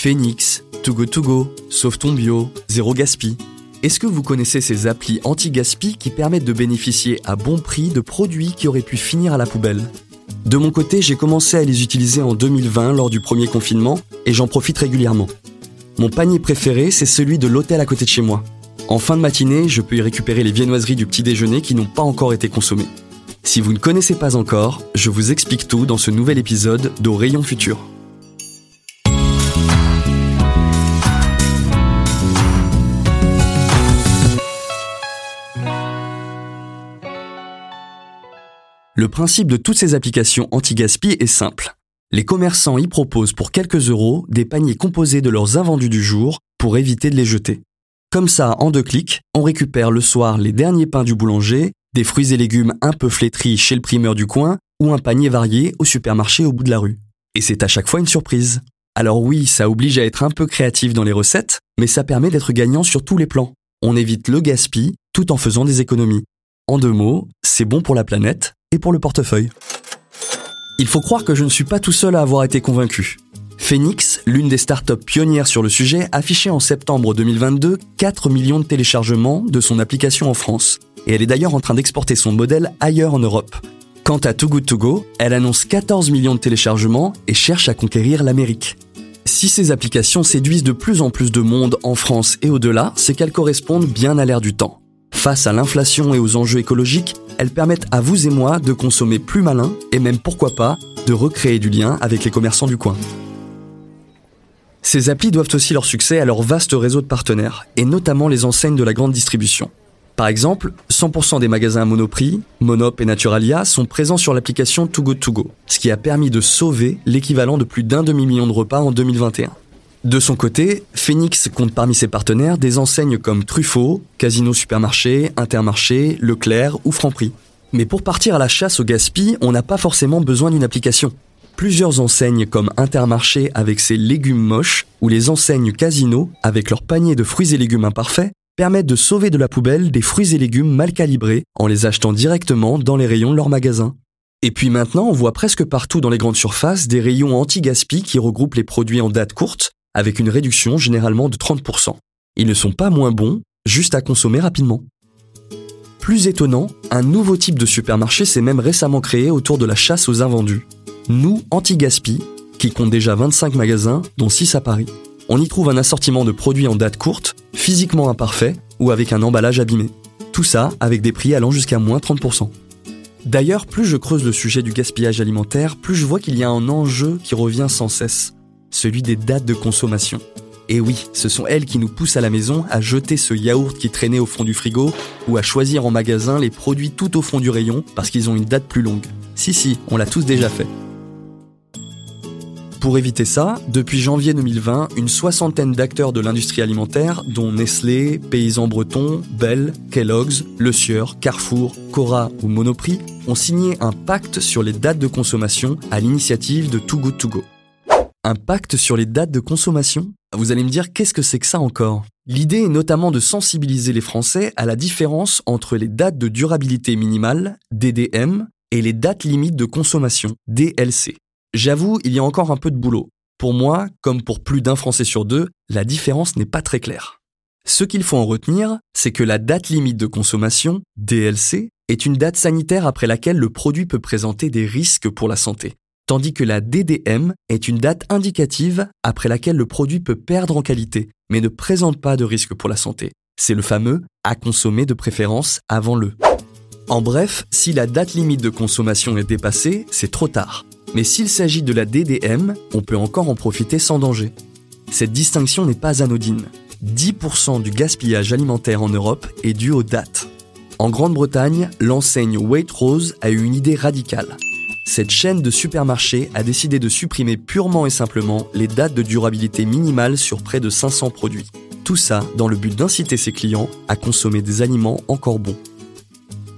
Phoenix, Too Good To Go, Sauve ton bio, Zéro Gaspi. Est-ce que vous connaissez ces applis anti-gaspi qui permettent de bénéficier à bon prix de produits qui auraient pu finir à la poubelle? De mon côté, j'ai commencé à les utiliser en 2020 lors du premier confinement et j'en profite régulièrement. Mon panier préféré, c'est celui de l'hôtel à côté de chez moi. En fin de matinée, je peux y récupérer les viennoiseries du petit déjeuner qui n'ont pas encore été consommées. Si vous ne connaissez pas encore, je vous explique tout dans ce nouvel épisode d'Au Rayon Futur. Le principe de toutes ces applications anti-gaspi est simple. Les commerçants y proposent pour quelques euros des paniers composés de leurs invendus du jour pour éviter de les jeter. Comme ça, en deux clics, on récupère le soir les derniers pains du boulanger, des fruits et légumes un peu flétris chez le primeur du coin ou un panier varié au supermarché au bout de la rue. Et c'est à chaque fois une surprise. Alors oui, ça oblige à être un peu créatif dans les recettes, mais ça permet d'être gagnant sur tous les plans. On évite le gaspille tout en faisant des économies. En deux mots, c'est bon pour la planète et pour le portefeuille. Il faut croire que je ne suis pas tout seul à avoir été convaincu. Phoenix, l'une des startups pionnières sur le sujet, affichait en septembre 2022 4 millions de téléchargements de son application en France. Et elle est d'ailleurs en train d'exporter son modèle ailleurs en Europe. Quant à Too Good To Go, elle annonce 14 millions de téléchargements et cherche à conquérir l'Amérique. Si ces applications séduisent de plus en plus de monde en France et au-delà, c'est qu'elles correspondent bien à l'ère du temps. Face à l'inflation et aux enjeux écologiques, elles permettent à vous et moi de consommer plus malin et même pourquoi pas de recréer du lien avec les commerçants du coin. Ces applis doivent aussi leur succès à leur vaste réseau de partenaires, et notamment les enseignes de la grande distribution. Par exemple, 100% des magasins Monoprix, Monop et Naturalia sont présents sur l'application Too Good To Go, ce qui a permis de sauver l'équivalent de plus d'un demi-million de repas en 2021. De son côté, Phoenix compte parmi ses partenaires des enseignes comme Truffaut, Casino Supermarché, Intermarché, Leclerc ou Franprix. Mais pour partir à la chasse au gaspille, on n'a pas forcément besoin d'une application. Plusieurs enseignes comme Intermarché avec ses légumes moches ou les enseignes Casino avec leurs paniers de fruits et légumes imparfaits permettent de sauver de la poubelle des fruits et légumes mal calibrés en les achetant directement dans les rayons de leur magasin. Et puis maintenant, on voit presque partout dans les grandes surfaces des rayons anti-gaspi qui regroupent les produits en date courte avec une réduction généralement de 30%. Ils ne sont pas moins bons, juste à consommer rapidement. Plus étonnant, un nouveau type de supermarché s'est même récemment créé autour de la chasse aux invendus. Nous Anti-Gaspi, qui compte déjà 25 magasins, dont 6 à Paris. On y trouve un assortiment de produits en date courte, physiquement imparfaits ou avec un emballage abîmé. Tout ça avec des prix allant jusqu'à moins 30%. D'ailleurs, plus je creuse le sujet du gaspillage alimentaire, plus je vois qu'il y a un enjeu qui revient sans cesse celui des dates de consommation. Et oui, ce sont elles qui nous poussent à la maison à jeter ce yaourt qui traînait au fond du frigo ou à choisir en magasin les produits tout au fond du rayon parce qu'ils ont une date plus longue. Si si, on l'a tous déjà fait. Pour éviter ça, depuis janvier 2020, une soixantaine d'acteurs de l'industrie alimentaire, dont Nestlé, Paysans Bretons, Bell, Kellogg's, Le Sieur, Carrefour, Cora ou Monoprix, ont signé un pacte sur les dates de consommation à l'initiative de Too Good To Go. Un pacte sur les dates de consommation? Vous allez me dire qu'est-ce que c'est que ça encore? L'idée est notamment de sensibiliser les Français à la différence entre les dates de durabilité minimale, DDM, et les dates limites de consommation, DLC. J'avoue, il y a encore un peu de boulot. Pour moi, comme pour plus d'un Français sur deux, la différence n'est pas très claire. Ce qu'il faut en retenir, c'est que la date limite de consommation, DLC, est une date sanitaire après laquelle le produit peut présenter des risques pour la santé tandis que la DDM est une date indicative après laquelle le produit peut perdre en qualité, mais ne présente pas de risque pour la santé. C'est le fameux à consommer de préférence avant le. En bref, si la date limite de consommation est dépassée, c'est trop tard. Mais s'il s'agit de la DDM, on peut encore en profiter sans danger. Cette distinction n'est pas anodine. 10% du gaspillage alimentaire en Europe est dû aux dates. En Grande-Bretagne, l'enseigne Waitrose a eu une idée radicale cette chaîne de supermarchés a décidé de supprimer purement et simplement les dates de durabilité minimale sur près de 500 produits. Tout ça dans le but d'inciter ses clients à consommer des aliments encore bons.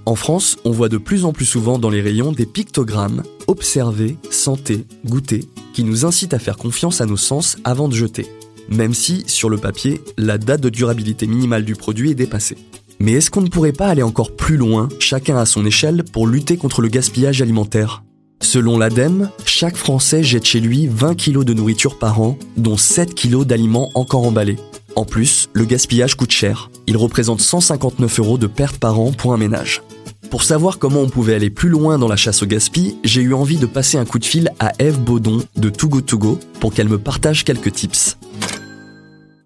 En France, on voit de plus en plus souvent dans les rayons des pictogrammes observer, santé, goûter, qui nous incitent à faire confiance à nos sens avant de jeter, même si, sur le papier, la date de durabilité minimale du produit est dépassée. Mais est-ce qu'on ne pourrait pas aller encore plus loin, chacun à son échelle, pour lutter contre le gaspillage alimentaire? Selon l'ADEME, chaque Français jette chez lui 20 kg de nourriture par an, dont 7 kg d'aliments encore emballés. En plus, le gaspillage coûte cher. Il représente 159 euros de perte par an pour un ménage. Pour savoir comment on pouvait aller plus loin dans la chasse au gaspillage, j'ai eu envie de passer un coup de fil à Eve Baudon de Too Go To Go pour qu'elle me partage quelques tips.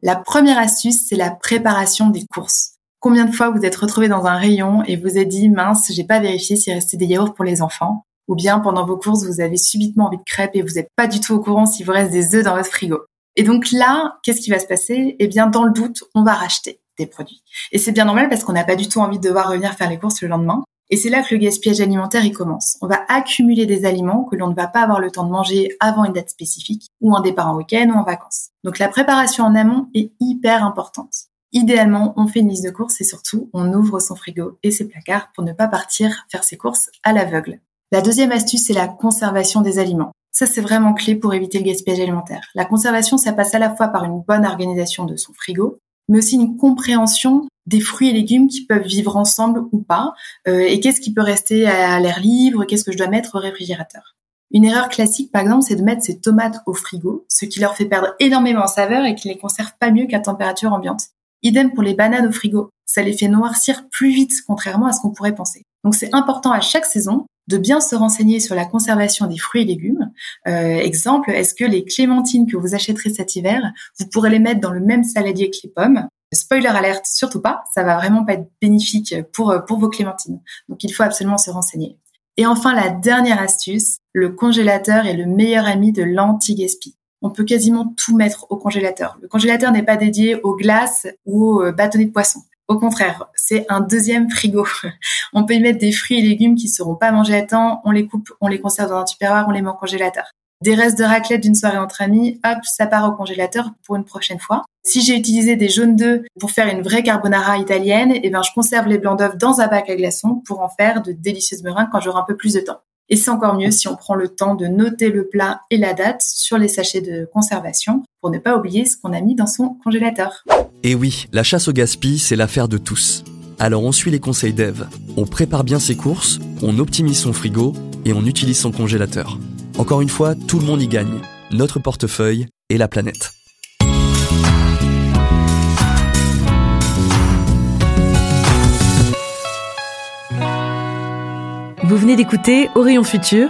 La première astuce, c'est la préparation des courses. Combien de fois vous êtes retrouvé dans un rayon et vous êtes dit mince, j'ai pas vérifié s'il restait des yaourts pour les enfants? Ou bien pendant vos courses, vous avez subitement envie de crêpes et vous n'êtes pas du tout au courant s'il vous reste des œufs dans votre frigo. Et donc là, qu'est-ce qui va se passer? Eh bien, dans le doute, on va racheter des produits. Et c'est bien normal parce qu'on n'a pas du tout envie de devoir revenir faire les courses le lendemain. Et c'est là que le gaspillage alimentaire il commence. On va accumuler des aliments que l'on ne va pas avoir le temps de manger avant une date spécifique, ou un départ en week-end ou en vacances. Donc la préparation en amont est hyper importante. Idéalement, on fait une liste de courses et surtout, on ouvre son frigo et ses placards pour ne pas partir faire ses courses à l'aveugle. La deuxième astuce, c'est la conservation des aliments. Ça, c'est vraiment clé pour éviter le gaspillage alimentaire. La conservation, ça passe à la fois par une bonne organisation de son frigo, mais aussi une compréhension des fruits et légumes qui peuvent vivre ensemble ou pas, euh, et qu'est-ce qui peut rester à l'air libre, qu'est-ce que je dois mettre au réfrigérateur. Une erreur classique, par exemple, c'est de mettre ses tomates au frigo, ce qui leur fait perdre énormément en saveur et qui les conserve pas mieux qu'à température ambiante. Idem pour les bananes au frigo. Ça les fait noircir plus vite, contrairement à ce qu'on pourrait penser. Donc c'est important à chaque saison de bien se renseigner sur la conservation des fruits et légumes. Euh, exemple, est-ce que les clémentines que vous achèterez cet hiver, vous pourrez les mettre dans le même saladier que les pommes? Spoiler alerte, surtout pas, ça va vraiment pas être bénéfique pour, pour vos clémentines. Donc il faut absolument se renseigner. Et enfin, la dernière astuce, le congélateur est le meilleur ami de l'anti-gaspi on peut quasiment tout mettre au congélateur. Le congélateur n'est pas dédié aux glaces ou aux euh, bâtonnets de poisson. Au contraire, c'est un deuxième frigo. on peut y mettre des fruits et légumes qui seront pas mangés à temps, on les coupe, on les conserve dans un tupperware, on les met au congélateur. Des restes de raclette d'une soirée entre amis, hop, ça part au congélateur pour une prochaine fois. Si j'ai utilisé des jaunes d'œufs pour faire une vraie carbonara italienne, eh ben, je conserve les blancs d'œufs dans un bac à glaçons pour en faire de délicieuses meringues quand j'aurai un peu plus de temps. Et c'est encore mieux si on prend le temps de noter le plat et la date sur les sachets de conservation pour ne pas oublier ce qu'on a mis dans son congélateur. Et oui, la chasse au gaspillage, c'est l'affaire de tous. Alors on suit les conseils d'Eve. On prépare bien ses courses, on optimise son frigo et on utilise son congélateur. Encore une fois, tout le monde y gagne. Notre portefeuille et la planète. Vous venez d'écouter Orion Futur,